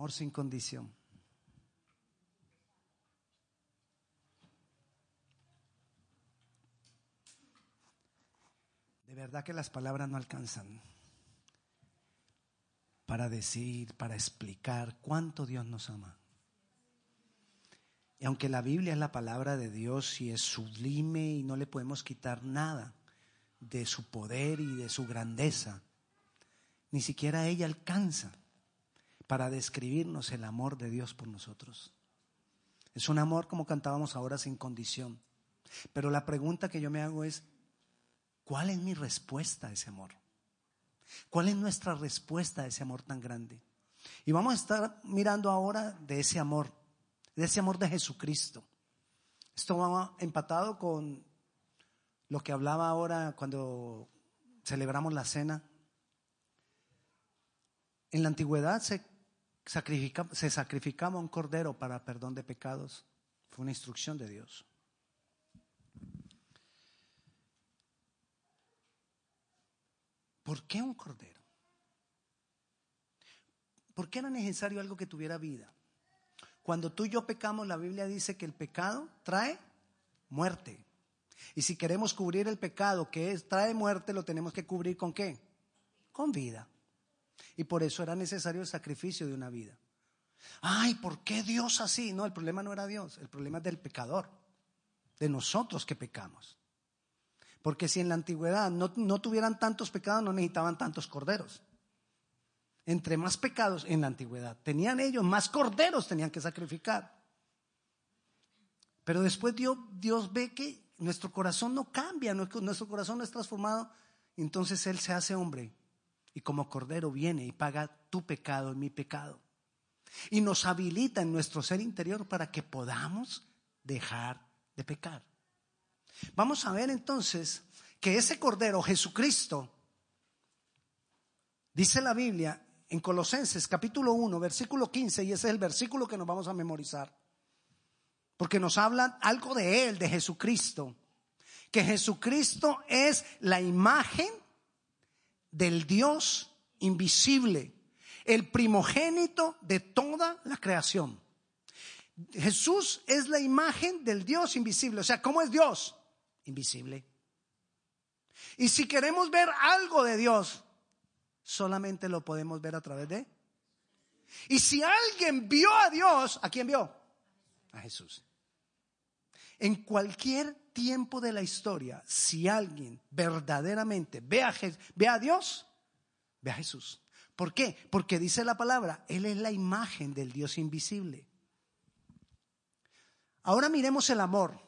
amor sin condición. De verdad que las palabras no alcanzan para decir, para explicar cuánto Dios nos ama. Y aunque la Biblia es la palabra de Dios y es sublime y no le podemos quitar nada de su poder y de su grandeza, ni siquiera ella alcanza para describirnos el amor de Dios por nosotros. Es un amor como cantábamos ahora sin condición. Pero la pregunta que yo me hago es, ¿cuál es mi respuesta a ese amor? ¿Cuál es nuestra respuesta a ese amor tan grande? Y vamos a estar mirando ahora de ese amor, de ese amor de Jesucristo. Esto va empatado con lo que hablaba ahora cuando celebramos la cena. En la antigüedad se se sacrificaba un cordero para perdón de pecados. Fue una instrucción de Dios. ¿Por qué un cordero? ¿Por qué era necesario algo que tuviera vida? Cuando tú y yo pecamos, la Biblia dice que el pecado trae muerte. Y si queremos cubrir el pecado que es, trae muerte, lo tenemos que cubrir con qué? Con vida. Y por eso era necesario el sacrificio de una vida. Ay, ¿por qué Dios así? No, el problema no era Dios, el problema es del pecador, de nosotros que pecamos. Porque si en la antigüedad no, no tuvieran tantos pecados, no necesitaban tantos corderos. Entre más pecados en la antigüedad tenían ellos, más corderos tenían que sacrificar. Pero después Dios, Dios ve que nuestro corazón no cambia, nuestro corazón no es transformado, entonces Él se hace hombre y como cordero viene y paga tu pecado y mi pecado. Y nos habilita en nuestro ser interior para que podamos dejar de pecar. Vamos a ver entonces que ese cordero, Jesucristo, dice la Biblia en Colosenses capítulo 1, versículo 15, y ese es el versículo que nos vamos a memorizar, porque nos habla algo de Él, de Jesucristo, que Jesucristo es la imagen del Dios invisible, el primogénito de toda la creación. Jesús es la imagen del Dios invisible. O sea, ¿cómo es Dios? Invisible. Y si queremos ver algo de Dios, solamente lo podemos ver a través de... Y si alguien vio a Dios, ¿a quién vio? A Jesús. En cualquier tiempo de la historia, si alguien verdaderamente ve a, ve a Dios, ve a Jesús. ¿Por qué? Porque dice la palabra, Él es la imagen del Dios invisible. Ahora miremos el amor.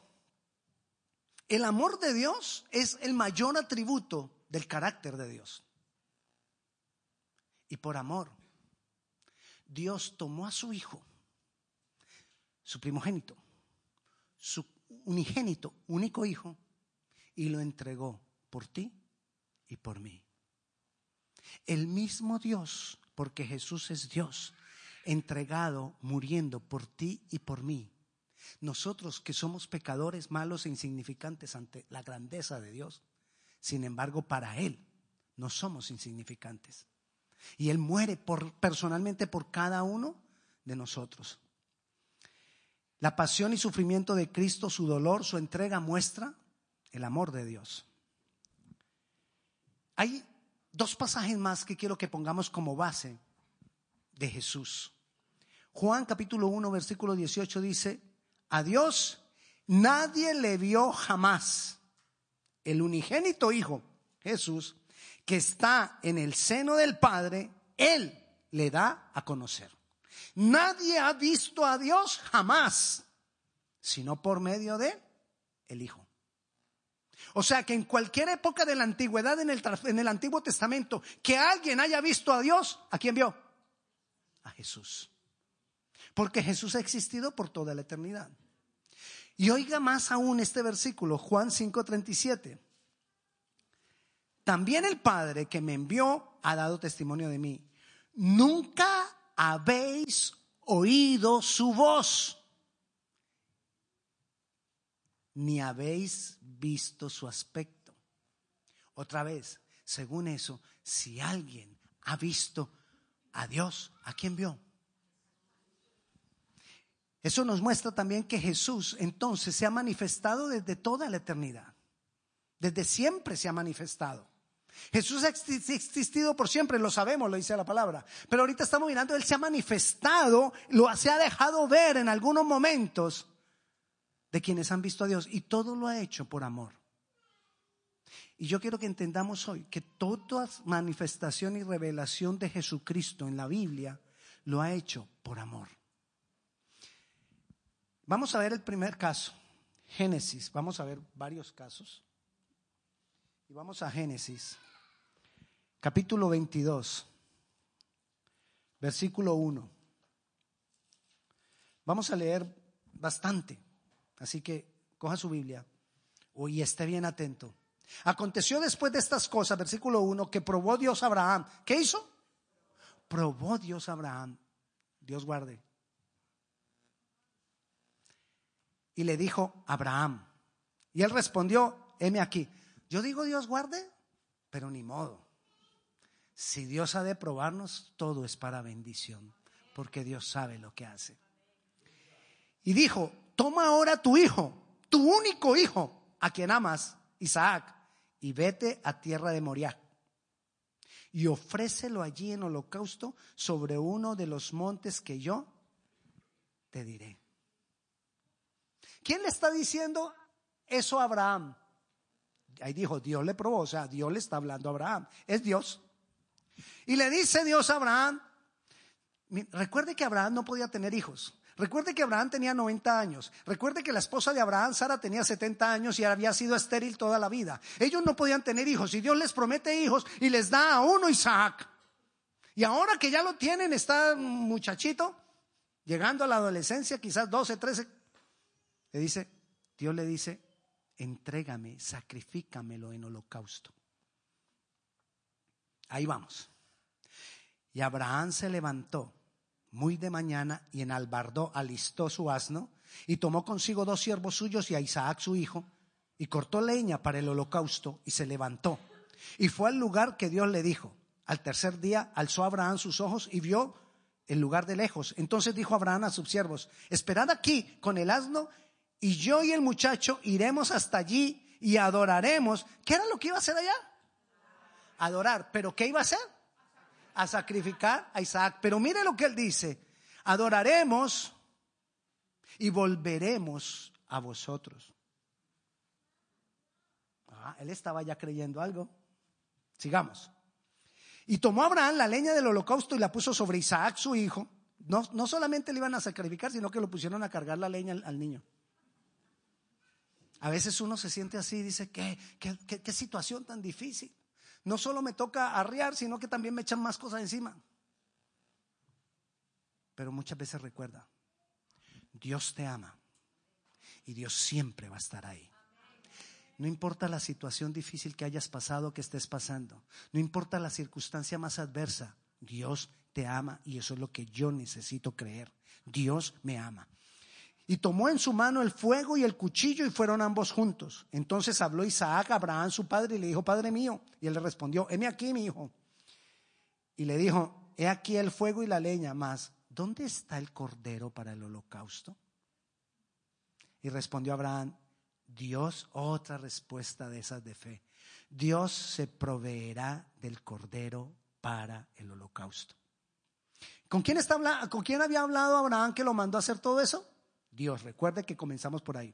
El amor de Dios es el mayor atributo del carácter de Dios. Y por amor, Dios tomó a su Hijo, su primogénito, su unigénito, único hijo, y lo entregó por ti y por mí. El mismo Dios, porque Jesús es Dios, entregado, muriendo por ti y por mí. Nosotros que somos pecadores malos e insignificantes ante la grandeza de Dios, sin embargo, para Él no somos insignificantes. Y Él muere por, personalmente por cada uno de nosotros. La pasión y sufrimiento de Cristo, su dolor, su entrega muestra el amor de Dios. Hay dos pasajes más que quiero que pongamos como base de Jesús. Juan capítulo 1 versículo 18 dice, a Dios nadie le vio jamás. El unigénito Hijo, Jesús, que está en el seno del Padre, Él le da a conocer. Nadie ha visto a Dios jamás, sino por medio de el Hijo. O sea que en cualquier época de la antigüedad, en el, en el Antiguo Testamento, que alguien haya visto a Dios, ¿a quién vio? A Jesús. Porque Jesús ha existido por toda la eternidad. Y oiga más aún este versículo, Juan 5:37. También el Padre que me envió ha dado testimonio de mí. Nunca habéis oído su voz, ni habéis visto su aspecto. Otra vez, según eso, si alguien ha visto a Dios, ¿a quién vio? Eso nos muestra también que Jesús entonces se ha manifestado desde toda la eternidad. Desde siempre se ha manifestado. Jesús ha existido por siempre, lo sabemos, lo dice la palabra. Pero ahorita estamos mirando, Él se ha manifestado, lo, se ha dejado ver en algunos momentos de quienes han visto a Dios y todo lo ha hecho por amor. Y yo quiero que entendamos hoy que toda manifestación y revelación de Jesucristo en la Biblia lo ha hecho por amor. Vamos a ver el primer caso, Génesis. Vamos a ver varios casos. Y vamos a Génesis, capítulo 22, versículo 1. Vamos a leer bastante, así que coja su Biblia y esté bien atento. Aconteció después de estas cosas, versículo 1, que probó Dios a Abraham. ¿Qué hizo? Probó Dios a Abraham. Dios guarde. Y le dijo, Abraham. Y él respondió, heme aquí. Yo digo Dios guarde, pero ni modo. Si Dios ha de probarnos, todo es para bendición, porque Dios sabe lo que hace. Y dijo, toma ahora tu hijo, tu único hijo, a quien amas, Isaac, y vete a tierra de Moriah. Y ofrécelo allí en holocausto sobre uno de los montes que yo te diré. ¿Quién le está diciendo eso a Abraham? Ahí dijo, Dios le probó, o sea, Dios le está hablando a Abraham. Es Dios. Y le dice Dios a Abraham, recuerde que Abraham no podía tener hijos. Recuerde que Abraham tenía 90 años. Recuerde que la esposa de Abraham, Sara, tenía 70 años y había sido estéril toda la vida. Ellos no podían tener hijos y Dios les promete hijos y les da a uno Isaac. Y ahora que ya lo tienen, está muchachito, llegando a la adolescencia, quizás 12, 13, le dice, Dios le dice, entrégame, sacrifícamelo en holocausto. Ahí vamos. Y Abraham se levantó muy de mañana y en Albardó alistó su asno y tomó consigo dos siervos suyos y a Isaac su hijo y cortó leña para el holocausto y se levantó y fue al lugar que Dios le dijo. Al tercer día alzó Abraham sus ojos y vio el lugar de lejos. Entonces dijo Abraham a sus siervos, esperad aquí con el asno y yo y el muchacho iremos hasta allí y adoraremos. ¿Qué era lo que iba a hacer allá? Adorar. ¿Pero qué iba a hacer? A sacrificar a Isaac. Pero mire lo que él dice, adoraremos y volveremos a vosotros. Ah, él estaba ya creyendo algo. Sigamos. Y tomó Abraham la leña del holocausto y la puso sobre Isaac, su hijo. No, no solamente le iban a sacrificar, sino que lo pusieron a cargar la leña al, niño. A veces uno se siente así y dice, ¿qué, qué, qué situación tan difícil no solo me toca arriar, sino que también me echan más cosas encima. Pero muchas veces recuerda, Dios te ama y Dios siempre va a estar ahí. No importa la situación difícil que hayas pasado, que estés pasando, no importa la circunstancia más adversa, Dios te ama y eso es lo que yo necesito creer. Dios me ama. Y tomó en su mano el fuego y el cuchillo y fueron ambos juntos. Entonces habló Isaac a Abraham, su padre, y le dijo, Padre mío. Y él le respondió, heme aquí, mi hijo. Y le dijo, he aquí el fuego y la leña, mas, ¿dónde está el cordero para el holocausto? Y respondió Abraham, Dios, otra respuesta de esas de fe. Dios se proveerá del cordero para el holocausto. ¿Con quién, está, ¿Con quién había hablado Abraham que lo mandó a hacer todo eso? Dios. Recuerde que comenzamos por ahí.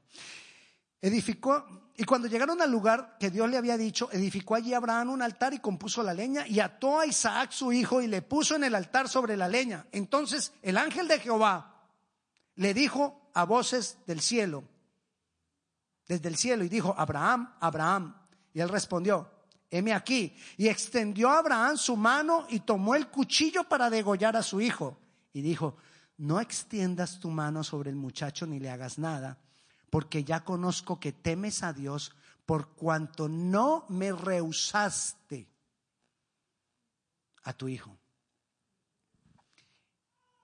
Edificó, y cuando llegaron al lugar que Dios le había dicho, edificó allí Abraham un altar y compuso la leña y ató a Isaac su hijo y le puso en el altar sobre la leña. Entonces el ángel de Jehová le dijo a voces del cielo, desde el cielo, y dijo, Abraham, Abraham. Y él respondió, heme aquí. Y extendió a Abraham su mano y tomó el cuchillo para degollar a su hijo. Y dijo, no extiendas tu mano sobre el muchacho ni le hagas nada, porque ya conozco que temes a Dios por cuanto no me rehusaste a tu hijo.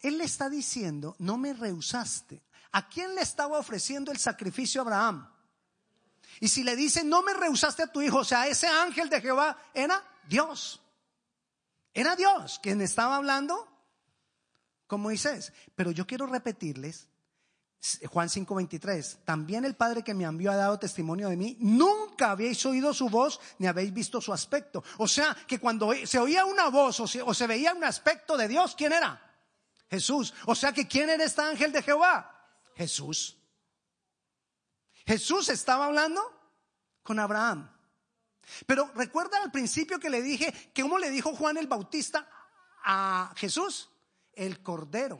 Él le está diciendo, no me rehusaste. ¿A quién le estaba ofreciendo el sacrificio a Abraham? Y si le dice, no me rehusaste a tu hijo, o sea, ese ángel de Jehová era Dios. Era Dios quien estaba hablando con Moisés. Pero yo quiero repetirles Juan 5:23, también el Padre que me envió ha dado testimonio de mí, nunca habéis oído su voz ni habéis visto su aspecto. O sea, que cuando se oía una voz o se, o se veía un aspecto de Dios, ¿quién era? Jesús. O sea, que ¿quién era este ángel de Jehová? Jesús. Jesús estaba hablando con Abraham. Pero recuerda al principio que le dije que cómo le dijo Juan el Bautista a Jesús, el Cordero.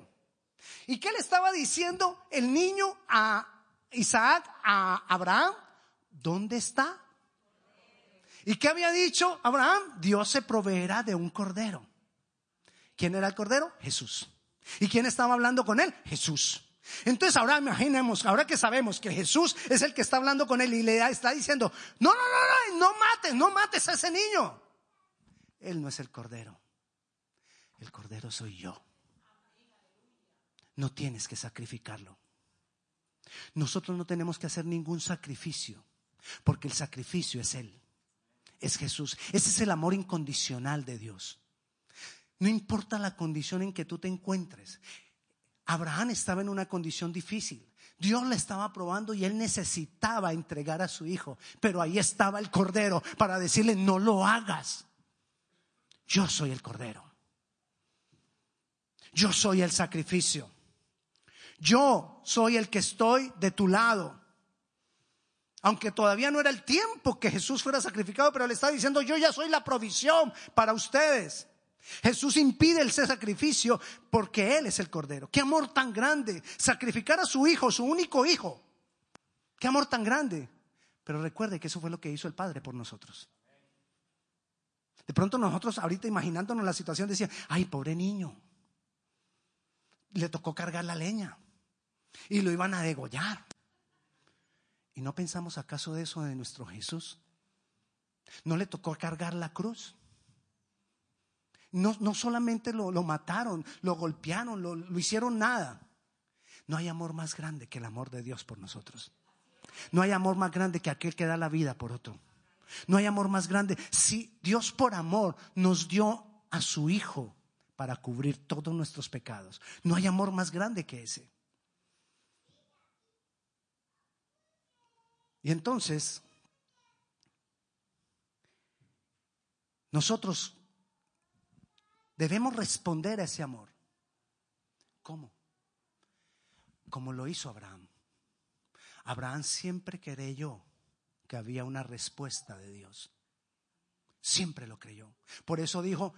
¿Y qué le estaba diciendo el niño a Isaac, a Abraham? ¿Dónde está? ¿Y qué había dicho Abraham? Dios se proveerá de un cordero. ¿Quién era el cordero? Jesús. ¿Y quién estaba hablando con él? Jesús. Entonces ahora imaginemos, ahora que sabemos que Jesús es el que está hablando con él y le está diciendo, no, no, no, no, no mates, no mates a ese niño. Él no es el cordero. El cordero soy yo. No tienes que sacrificarlo. Nosotros no tenemos que hacer ningún sacrificio, porque el sacrificio es Él, es Jesús. Ese es el amor incondicional de Dios. No importa la condición en que tú te encuentres. Abraham estaba en una condición difícil. Dios le estaba probando y él necesitaba entregar a su hijo. Pero ahí estaba el cordero para decirle, no lo hagas. Yo soy el cordero. Yo soy el sacrificio. Yo soy el que estoy de tu lado. Aunque todavía no era el tiempo que Jesús fuera sacrificado, pero le estaba diciendo, yo ya soy la provisión para ustedes. Jesús impide ese sacrificio porque Él es el Cordero. Qué amor tan grande. Sacrificar a su hijo, su único hijo. Qué amor tan grande. Pero recuerde que eso fue lo que hizo el Padre por nosotros. De pronto nosotros ahorita imaginándonos la situación decían, ay, pobre niño. Le tocó cargar la leña y lo iban a degollar. ¿Y no pensamos acaso de eso de nuestro Jesús? ¿No le tocó cargar la cruz? No, no solamente lo, mataron, lo golpearon, lo, lo hicieron nada. No hay amor más grande que el amor de Dios por nosotros. No hay amor más grande que aquel que da la vida por otro. No hay amor más grande. Si Dios por amor nos dio a su Hijo para cubrir todos nuestros pecados, no hay amor más grande que ese. Y entonces, nosotros debemos responder a ese amor. ¿Cómo? Como lo hizo Abraham. Abraham siempre creyó que había una respuesta de Dios. Siempre lo creyó. Por eso dijo,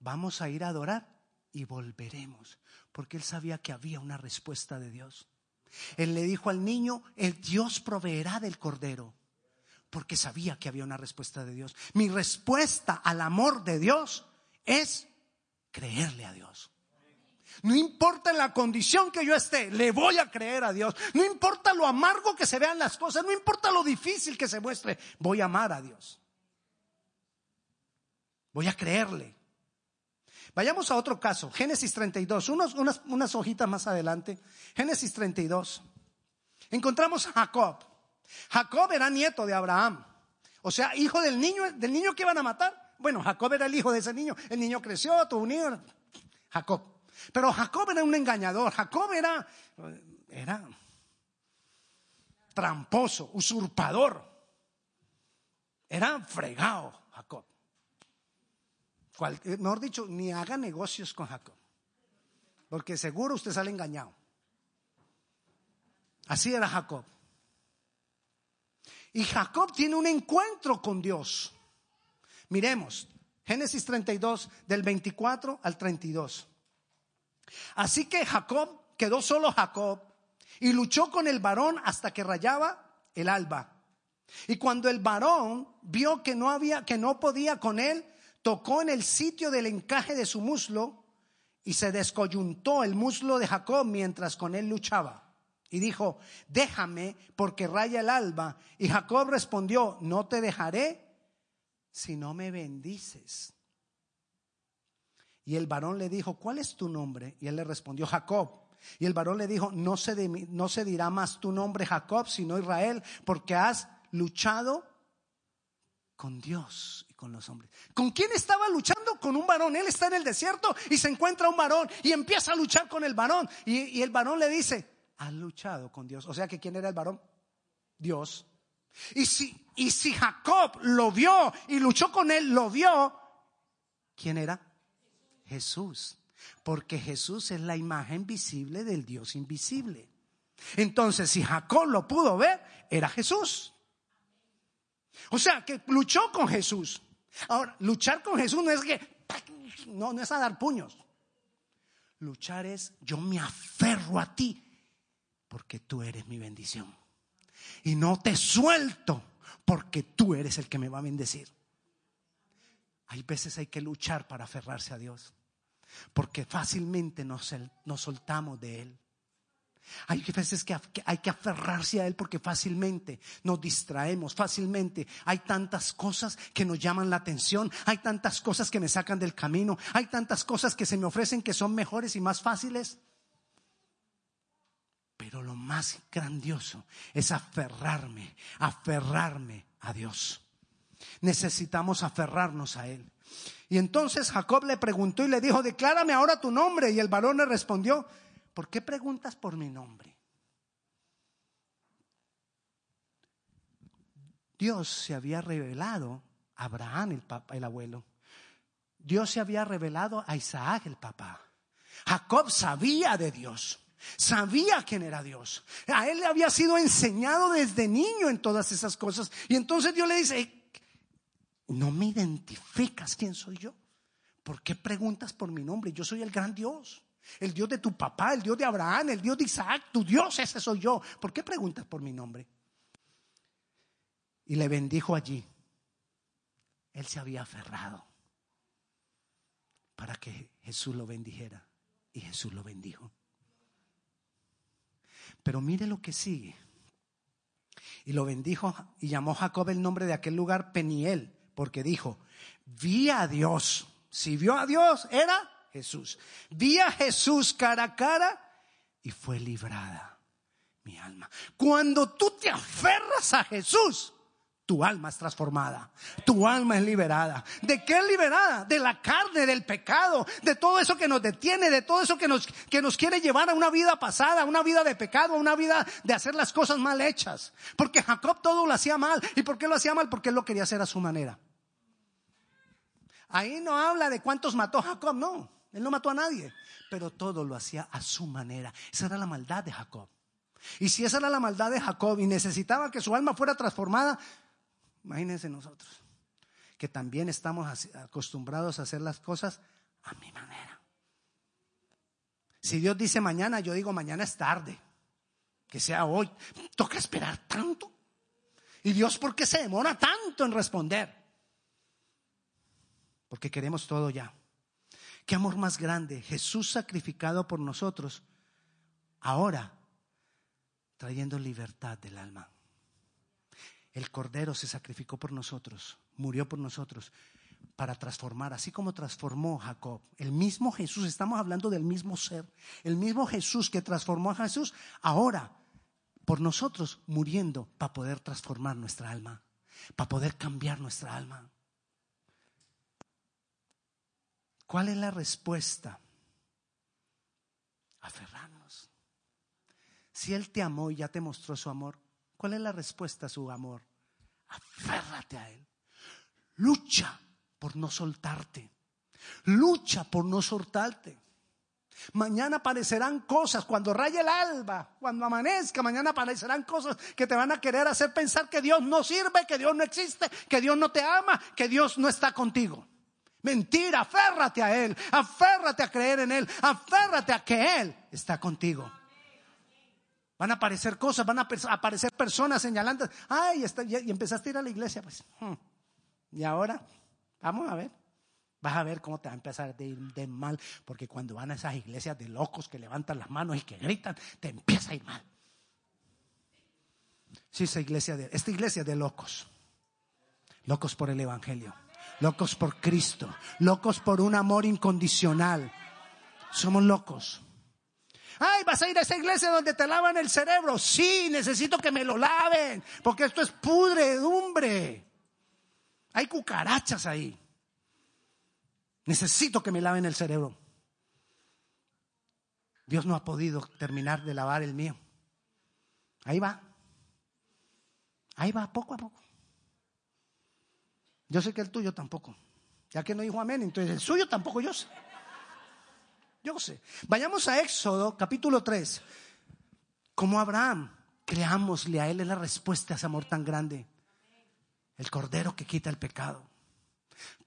vamos a ir a adorar y volveremos, porque él sabía que había una respuesta de Dios. Él le dijo al niño, el Dios proveerá del cordero, porque sabía que había una respuesta de Dios. Mi respuesta al amor de Dios es creerle a Dios. No importa la condición que yo esté, le voy a creer a Dios. No importa lo amargo que se vean las cosas, no importa lo difícil que se muestre, voy a amar a Dios. Voy a creerle. Vayamos a otro caso, Génesis 32, unos, unas, unas hojitas más adelante. Génesis 32. Encontramos a Jacob. Jacob era nieto de Abraham, o sea, hijo del niño, del niño que iban a matar. Bueno, Jacob era el hijo de ese niño. El niño creció, tuvo un hijo. Jacob. Pero Jacob era un engañador. Jacob era, era tramposo, usurpador. Era fregado, Jacob. Eh, mejor dicho, ni haga negocios con Jacob. Porque seguro usted sale engañado. Así era Jacob. Y Jacob tiene un encuentro con Dios. Miremos, Génesis 32, del 24 al 32. Así que Jacob quedó solo Jacob y luchó con el varón hasta que rayaba el alba. Y cuando el varón vio que no había, que no podía con él, tocó en el sitio del encaje de su muslo y se descoyuntó el muslo de Jacob mientras con él luchaba. Y dijo, déjame porque raya el alba. Y Jacob respondió, no te dejaré si no me bendices. Y el varón le dijo, ¿cuál es tu nombre? Y él le respondió, Jacob. Y el varón le dijo, no se, no se dirá más tu nombre Jacob, sino Israel, porque has luchado con Dios con los hombres. ¿Con quién estaba luchando? Con un varón. Él está en el desierto y se encuentra un varón y empieza a luchar con el varón. Y, el varón le dice, has luchado con Dios. O sea que ¿quién era el varón? Dios. Y si, y si Jacob lo vio y luchó con él, lo vio, ¿quién era? Jesús. Porque Jesús es la imagen visible del Dios invisible. Entonces, si Jacob lo pudo ver, era Jesús. O sea, que luchó con Jesús. Ahora, luchar con Jesús no es que, no, no es a dar puños. Luchar es, yo me aferro a ti porque tú eres mi bendición. Y no te suelto porque tú eres el que me va a bendecir. Hay veces hay que luchar para aferrarse a Dios, porque fácilmente nos, nos soltamos de Él. Hay veces que hay que aferrarse a Él porque fácilmente nos distraemos, fácilmente hay tantas cosas que nos llaman la atención, hay tantas cosas que me sacan del camino, hay tantas cosas que se me ofrecen que son mejores y más fáciles. Pero lo más grandioso es aferrarme, aferrarme a Dios. Necesitamos aferrarnos a Él. Y entonces Jacob le preguntó y le dijo, declárame ahora tu nombre. Y el varón le respondió, ¿por qué preguntas por mi nombre? Dios se había revelado a Abraham, el, papá, el abuelo. Dios se había revelado a Isaac, el papá. Jacob sabía de Dios. Sabía quién era Dios. A él le había sido enseñado desde niño en todas esas cosas. Y entonces Dios le dice, no me identificas quién soy yo. ¿Por qué preguntas por mi nombre? Yo soy el gran Dios. El Dios de tu papá, el Dios de Abraham, el Dios de Isaac, tu Dios, ese soy yo. ¿Por qué preguntas por mi nombre? Y le bendijo allí. Él se había aferrado para que Jesús lo bendijera. Y Jesús lo bendijo. Pero mire lo que sigue. Y lo bendijo y llamó Jacob el nombre de aquel lugar Peniel, porque dijo, vi a Dios. Si vio a Dios, era Jesús. Vi a Jesús cara a cara y fue librada mi alma. Cuando tú te aferras a Jesús, tu alma es transformada, tu alma es liberada. ¿De qué es liberada? De la carne, del pecado, de todo eso que nos detiene, de todo eso que nos, que nos quiere llevar a una vida pasada, a una vida de pecado, a una vida de hacer las cosas mal hechas. Porque Jacob todo lo hacía mal. ¿Y por qué lo hacía mal? Porque él lo quería hacer a su manera. Ahí no habla de cuántos mató Jacob, no. Él no mató a nadie, pero todo lo hacía a su manera. Esa era la maldad de Jacob. Y si esa era la maldad de Jacob y necesitaba que su alma fuera transformada, imagínense nosotros, que también estamos acostumbrados a hacer las cosas a mi manera. Si Dios dice mañana, yo digo mañana es tarde, que sea hoy. Toca esperar tanto. ¿Y Dios por qué se demora tanto en responder? Porque queremos todo ya. Qué amor más grande. Jesús sacrificado por nosotros. Ahora, trayendo libertad del alma. El Cordero se sacrificó por nosotros, murió por nosotros para transformar, así como transformó Jacob. El mismo Jesús, estamos hablando del mismo ser, el mismo Jesús que transformó a Jesús, ahora por nosotros muriendo para poder transformar nuestra alma, para poder cambiar nuestra alma. ¿Cuál es la respuesta? Aferrarnos. Si Él te amó y ya te mostró su amor, ¿cuál es la respuesta a su amor? Aférrate a Él. Lucha por no soltarte. Lucha por no soltarte. Mañana aparecerán cosas, cuando raye el alba, cuando amanezca, mañana aparecerán cosas que te van a querer hacer pensar que Dios no sirve, que Dios no existe, que Dios no te ama, que Dios no está contigo. Mentira, aférrate a Él, aférrate a creer en Él, aférrate a que Él está contigo. Van a aparecer cosas, van a aparecer personas señalando, ay, está, y empezaste a ir a la iglesia, pues. Hmm. Y ahora, vamos a ver. Vas a ver cómo te va a empezar a ir de mal, porque cuando van a esas iglesias de locos que levantan las manos y que gritan, te empieza a ir mal. Sí, esa iglesia de, esta iglesia de locos, locos por el evangelio locos por Cristo, locos por un amor incondicional. Somos locos. Ay, vas a ir a esa iglesia donde te lavan el cerebro. Sí, necesito que me lo laven, porque esto es pudredumbre. Hay cucarachas ahí. Necesito que me laven el cerebro. Dios no ha podido terminar de lavar el mío. Ahí va. Ahí va, poco a poco. Yo sé que el tuyo tampoco. Ya que no dijo amén, entonces el suyo tampoco yo sé. Yo sé. Vayamos a Éxodo capítulo 3. Como Abraham, creámosle a él es la respuesta a ese amor tan grande. El cordero que quita el pecado.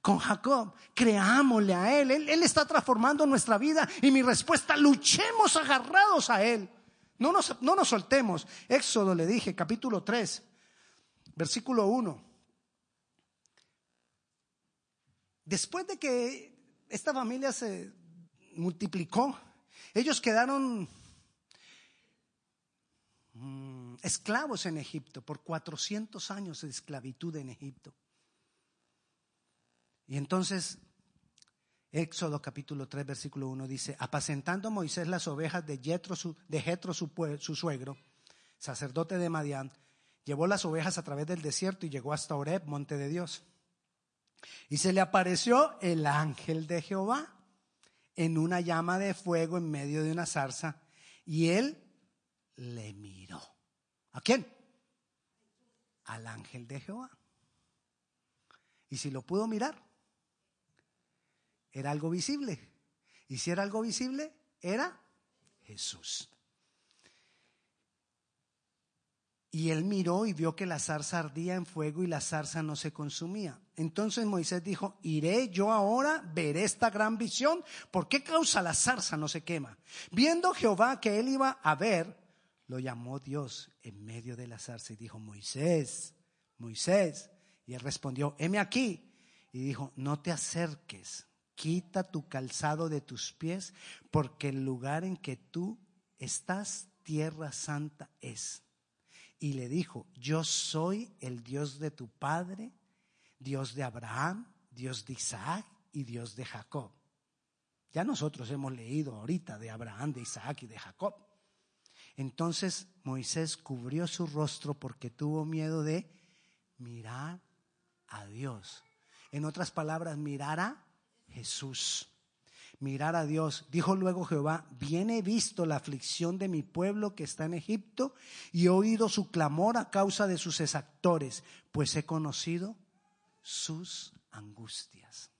Con Jacob, creámosle a él. él. Está transformando nuestra vida y mi respuesta, luchemos agarrados a él. No nos, no nos soltemos. Éxodo le dije, capítulo 3, versículo 1. Después de que esta familia se multiplicó, ellos quedaron mm, esclavos en Egipto por 400 años de esclavitud en Egipto. Y entonces Éxodo capítulo 3 versículo 1 dice, apacentando Moisés las ovejas de Jetro su, de Jetro su, su, suegro, sacerdote de Madián, llevó las ovejas a través del desierto y llegó hasta Oreb, monte de Dios. Y se le apareció el ángel de Jehová en una llama de fuego en medio de una zarza y él le miró. ¿A quién? Al ángel de Jehová. Y si lo pudo mirar, era algo visible. Y si era algo visible, era Jesús. Y él miró y vio que la zarza ardía en fuego y la zarza no se consumía. Entonces Moisés dijo, iré yo ahora, veré esta gran visión. ¿Por qué causa la zarza no se quema? Viendo Jehová que él iba a ver, lo llamó Dios en medio de la zarza y dijo, Moisés, Moisés. Y él respondió, heme aquí. Y dijo, no te acerques, quita tu calzado de tus pies, porque el lugar en que tú estás, tierra santa es. Y le dijo, yo soy el Dios de tu padre, Dios de Abraham, Dios de Isaac y Dios de Jacob. Ya nosotros hemos leído ahorita de Abraham, de Isaac y de Jacob. Entonces Moisés cubrió su rostro porque tuvo miedo de mirar a Dios. En otras palabras, mirar a Jesús. Mirar a Dios. Dijo luego Jehová, bien he visto la aflicción de mi pueblo que está en Egipto y he oído su clamor a causa de sus exactores, pues he conocido sus angustias.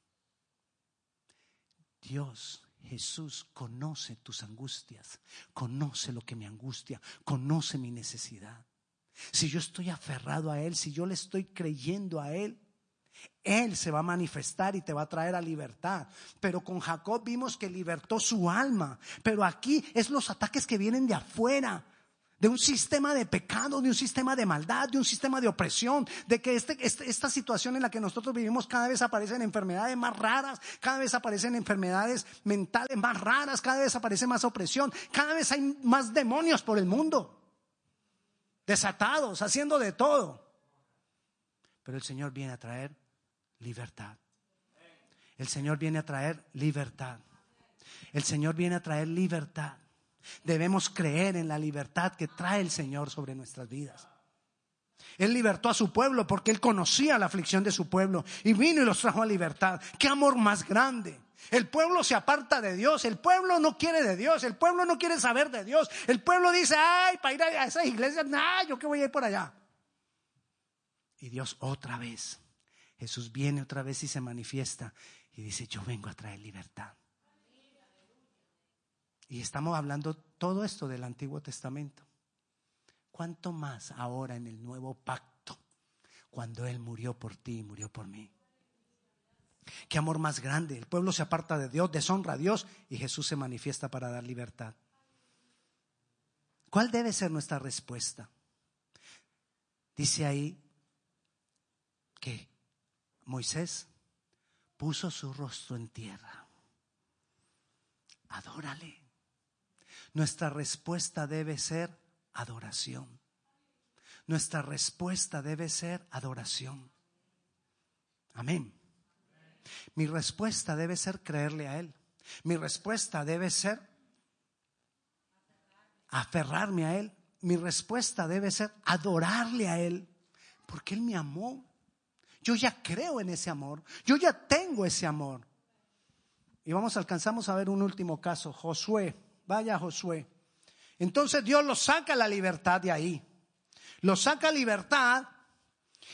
Dios, Jesús, conoce tus angustias, conoce lo que me angustia, conoce mi necesidad. Si yo estoy aferrado a Él, si yo le estoy creyendo a Él, él se va a manifestar y te va a traer a libertad. Pero con Jacob vimos que libertó su alma. Pero aquí es los ataques que vienen de afuera. De un sistema de pecado, de un sistema de maldad, de un sistema de opresión, de que este, este, esta situación en la que nosotros vivimos cada vez aparecen enfermedades más raras, cada vez aparecen enfermedades mentales más raras, cada vez aparece más opresión, cada vez hay más demonios por el mundo, desatados, haciendo de todo. Pero el Señor viene a traer libertad. El Señor viene a traer libertad. El Señor viene a traer libertad. Debemos creer en la libertad que trae el Señor sobre nuestras vidas. Él libertó a su pueblo porque él conocía la aflicción de su pueblo y vino y los trajo a libertad. ¿Qué amor más grande? El pueblo se aparta de Dios, el pueblo no quiere de Dios, el pueblo no quiere saber de Dios. El pueblo dice, ay, para ir a esas iglesias, nah, yo que voy a ir por allá. Y Dios otra vez Jesús viene otra vez y se manifiesta y dice, yo vengo a traer libertad. Y estamos hablando todo esto del Antiguo Testamento. ¿Cuánto más ahora en el nuevo pacto, cuando Él murió por ti y murió por mí? Qué amor más grande. El pueblo se aparta de Dios, deshonra a Dios y Jesús se manifiesta para dar libertad. ¿Cuál debe ser nuestra respuesta? Dice ahí que Moisés puso su rostro en tierra. Adórale. Nuestra respuesta debe ser adoración. Nuestra respuesta debe ser adoración. Amén. Mi respuesta debe ser creerle a Él. Mi respuesta debe ser aferrarme a Él. Mi respuesta debe ser adorarle a Él. Porque Él me amó. Yo ya creo en ese amor. Yo ya tengo ese amor. Y vamos, alcanzamos a ver un último caso. Josué. Vaya Josué. Entonces Dios lo saca la libertad de ahí. los saca libertad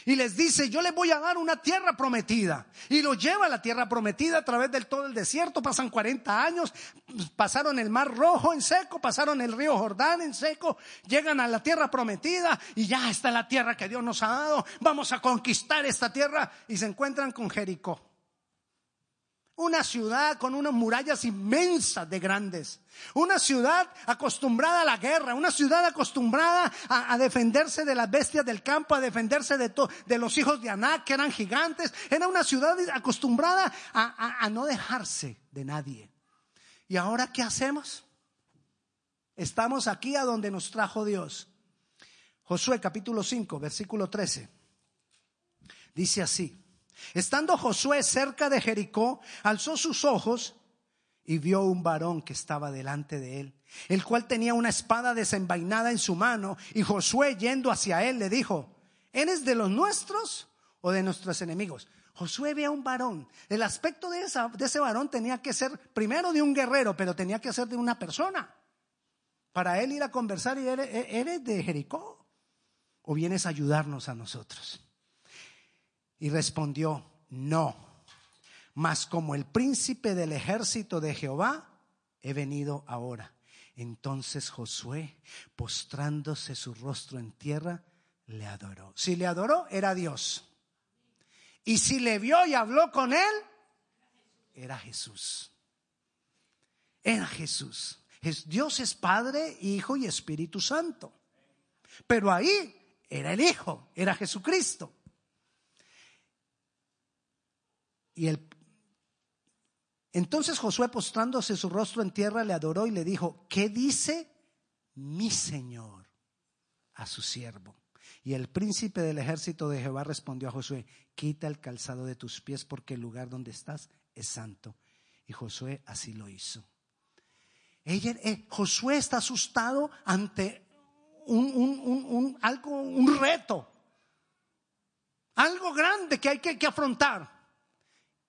y les dice, yo les voy a dar una tierra prometida. Y los lleva a la tierra prometida a través del todo el desierto. Pasan 40 años, pasaron el mar rojo en seco, pasaron el río Jordán en seco, llegan a la tierra prometida y ya está la tierra que Dios nos ha dado. Vamos a conquistar esta tierra y se encuentran con Jericó. Una ciudad con unas murallas inmensas de grandes. Una ciudad acostumbrada a la guerra. Una ciudad acostumbrada a, defenderse de las bestias del campo, a defenderse de, de los hijos de Anak, que eran gigantes. Era una ciudad acostumbrada a, a no dejarse de nadie. ¿Y ahora qué hacemos? Estamos aquí a donde nos trajo Dios. Josué capítulo 5, versículo 13. Dice así. Estando Josué cerca de Jericó, alzó sus ojos y vio un varón que estaba delante de él, el cual tenía una espada desenvainada en su mano, y Josué yendo hacia él le dijo, ¿eres de los nuestros o de nuestros enemigos? Josué ve a un varón. El aspecto de, ese varón tenía que ser primero de un guerrero, pero tenía que ser de una persona. Para él ir a conversar y eres, eres de Jericó o vienes a ayudarnos a nosotros. Y respondió, no, mas como el príncipe del ejército de Jehová, he venido ahora. Entonces Josué, postrándose su rostro en tierra, le adoró. Si le adoró, era Dios. Y si le vio y habló con él, era Jesús. Era Jesús. Dios es Padre, Hijo y Espíritu Santo. Pero ahí era el Hijo, era Jesucristo. Y el, entonces Josué postrándose su rostro en tierra le adoró y le dijo, ¿qué dice mi Señor a su siervo? Y el príncipe del ejército de Jehová respondió a Josué, quita el calzado de tus pies porque el lugar donde estás es santo. Y Josué así lo hizo. Ella, eh, Josué está asustado ante un, algo, un reto, algo grande que hay que afrontar.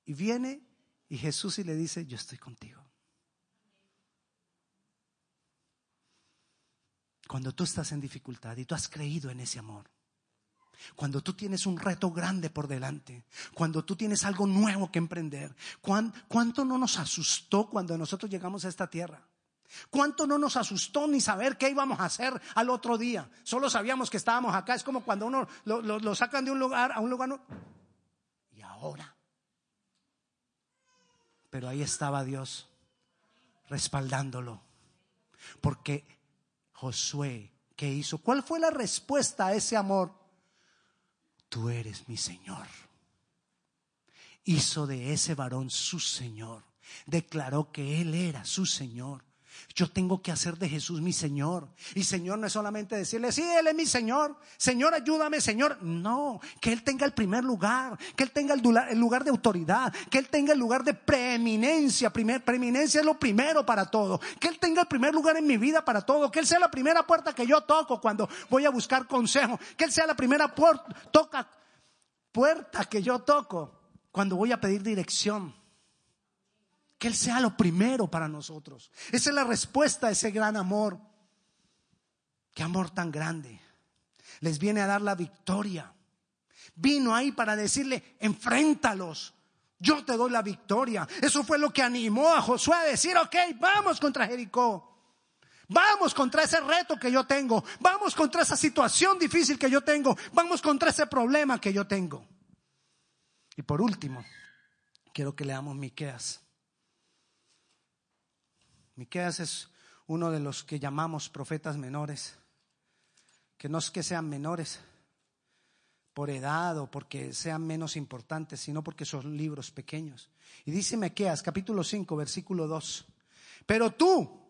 Y viene y Jesús y le dice, yo estoy contigo. Cuando tú estás en dificultad y tú has creído en ese amor, cuando tú tienes un reto grande por delante, cuando tú tienes algo nuevo que emprender, ¿cuánto no nos asustó cuando nosotros llegamos a esta tierra? ¿Cuánto no nos asustó ni saber qué íbamos a hacer al otro día? Solo sabíamos que estábamos acá. Es como cuando uno lo, lo sacan de un lugar a un lugar. No. Y ahora pero ahí estaba Dios respaldándolo. Porque Josué, ¿qué hizo? ¿Cuál fue la respuesta a ese amor? Tú eres mi Señor. Hizo de ese varón su Señor. Declaró que Él era su Señor. Yo tengo que hacer de Jesús mi Señor. Y Señor no es solamente decirle, sí, Él es mi Señor. Señor, ayúdame, Señor. No, que Él tenga el primer lugar, que Él tenga el lugar de autoridad, que Él tenga el lugar de preeminencia. Primer, preeminencia es lo primero para todo. Que Él tenga el primer lugar en mi vida para todo. Que Él sea la primera puerta que yo toco cuando voy a buscar consejo. Que Él sea la primera puerta, toca, puerta que yo toco cuando voy a pedir dirección que Él sea lo primero para nosotros. Esa es la respuesta a ese gran amor. Qué amor tan grande. Les viene a dar la victoria. Vino ahí para decirle, enfréntalos. Yo te doy la victoria. Eso fue lo que animó a Josué a decir, ok, vamos contra Jericó. Vamos contra ese reto que yo tengo. Vamos contra esa situación difícil que yo tengo. Vamos contra ese problema que yo tengo. Y por último, quiero que leamos Miqueas Miqueas es uno de los que llamamos profetas menores, que no es que sean menores por edad o porque sean menos importantes, sino porque son libros pequeños. Y dice Miqueas capítulo 5 versículo 2. Pero tú,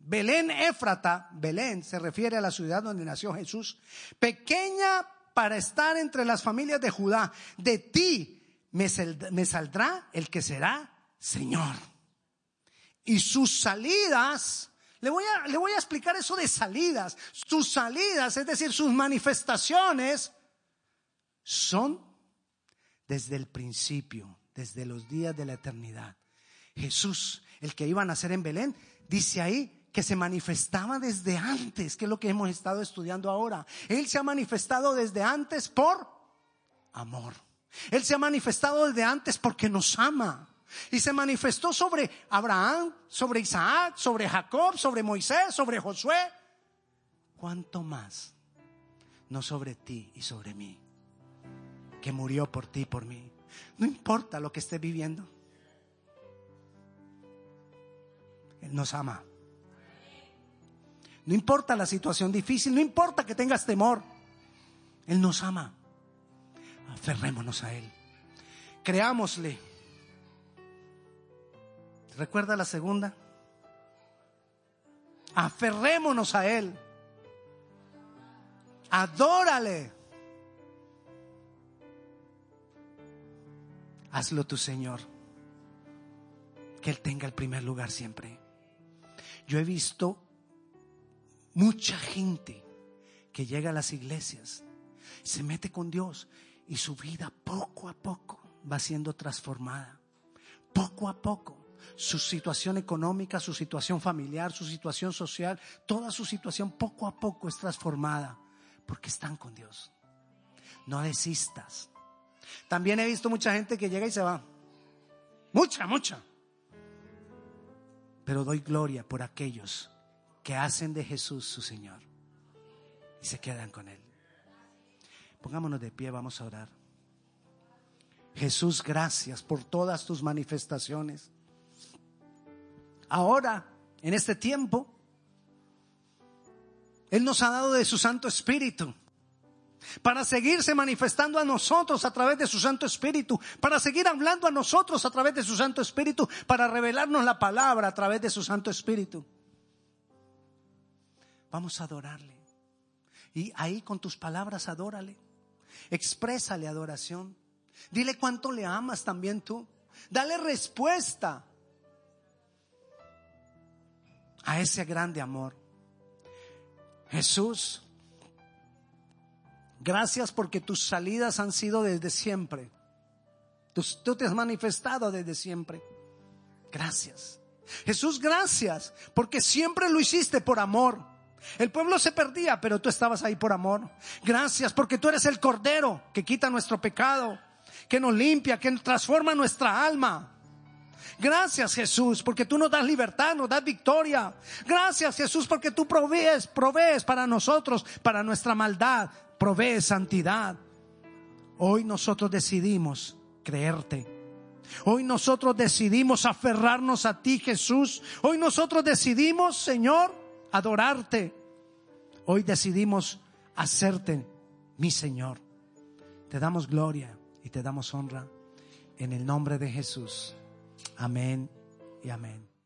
Belén Éfrata, Belén se refiere a la ciudad donde nació Jesús, pequeña para estar entre las familias de Judá, de ti me saldrá el que será Señor y sus salidas, le voy, a, explicar eso de salidas, sus salidas, es decir, sus manifestaciones, son desde el principio, desde los días de la eternidad. Jesús, el que iba a nacer en Belén, dice ahí que se manifestaba desde antes, que es lo que hemos estado estudiando ahora. Él se ha manifestado desde antes por amor. Él se ha manifestado desde antes porque nos ama. Y se manifestó sobre Abraham, sobre Isaac, sobre Jacob, sobre Moisés, sobre Josué. ¿Cuánto más? No sobre ti y sobre mí, que murió por ti y por mí. No importa lo que esté viviendo. Él nos ama. No importa la situación difícil, no importa que tengas temor. Él nos ama. Aferrémonos a Él. Creámosle. ¿Recuerda la segunda? Aferrémonos a Él. Adórale. Hazlo tu Señor. Que Él tenga el primer lugar siempre. Yo he visto mucha gente que llega a las iglesias, se mete con Dios y su vida poco a poco va siendo transformada. Poco a poco. Su situación económica, su situación familiar, su situación social, toda su situación poco a poco es transformada porque están con Dios. No desistas. También he visto mucha gente que llega y se va. Mucha, mucha. Pero doy gloria por aquellos que hacen de Jesús su Señor y se quedan con Él. Pongámonos de pie, vamos a orar. Jesús, gracias por todas tus manifestaciones. Ahora, en este tiempo, Él nos ha dado de su Santo Espíritu para seguirse manifestando a nosotros a través de su Santo Espíritu, para seguir hablando a nosotros a través de su Santo Espíritu, para revelarnos la palabra a través de su Santo Espíritu. Vamos a adorarle. Y ahí con tus palabras adórale. Exprésale adoración. Dile cuánto le amas también tú. Dale respuesta a ese grande amor. Jesús, gracias porque tus salidas han sido desde siempre. Tú, tú, te has manifestado desde siempre. Gracias. Jesús, gracias porque siempre lo hiciste por amor. El pueblo se perdía, pero tú estabas ahí por amor. Gracias porque tú eres el Cordero que quita nuestro pecado, que nos limpia, que transforma nuestra alma. Gracias Jesús porque tú nos das libertad, nos das victoria. Gracias Jesús porque tú provees, provees para nosotros, para nuestra maldad, provees santidad. Hoy nosotros decidimos creerte. Hoy nosotros decidimos aferrarnos a ti Jesús. Hoy nosotros decidimos, Señor, adorarte. Hoy decidimos hacerte mi Señor. Te damos gloria y te damos honra en el nombre de Jesús. Amén y amén.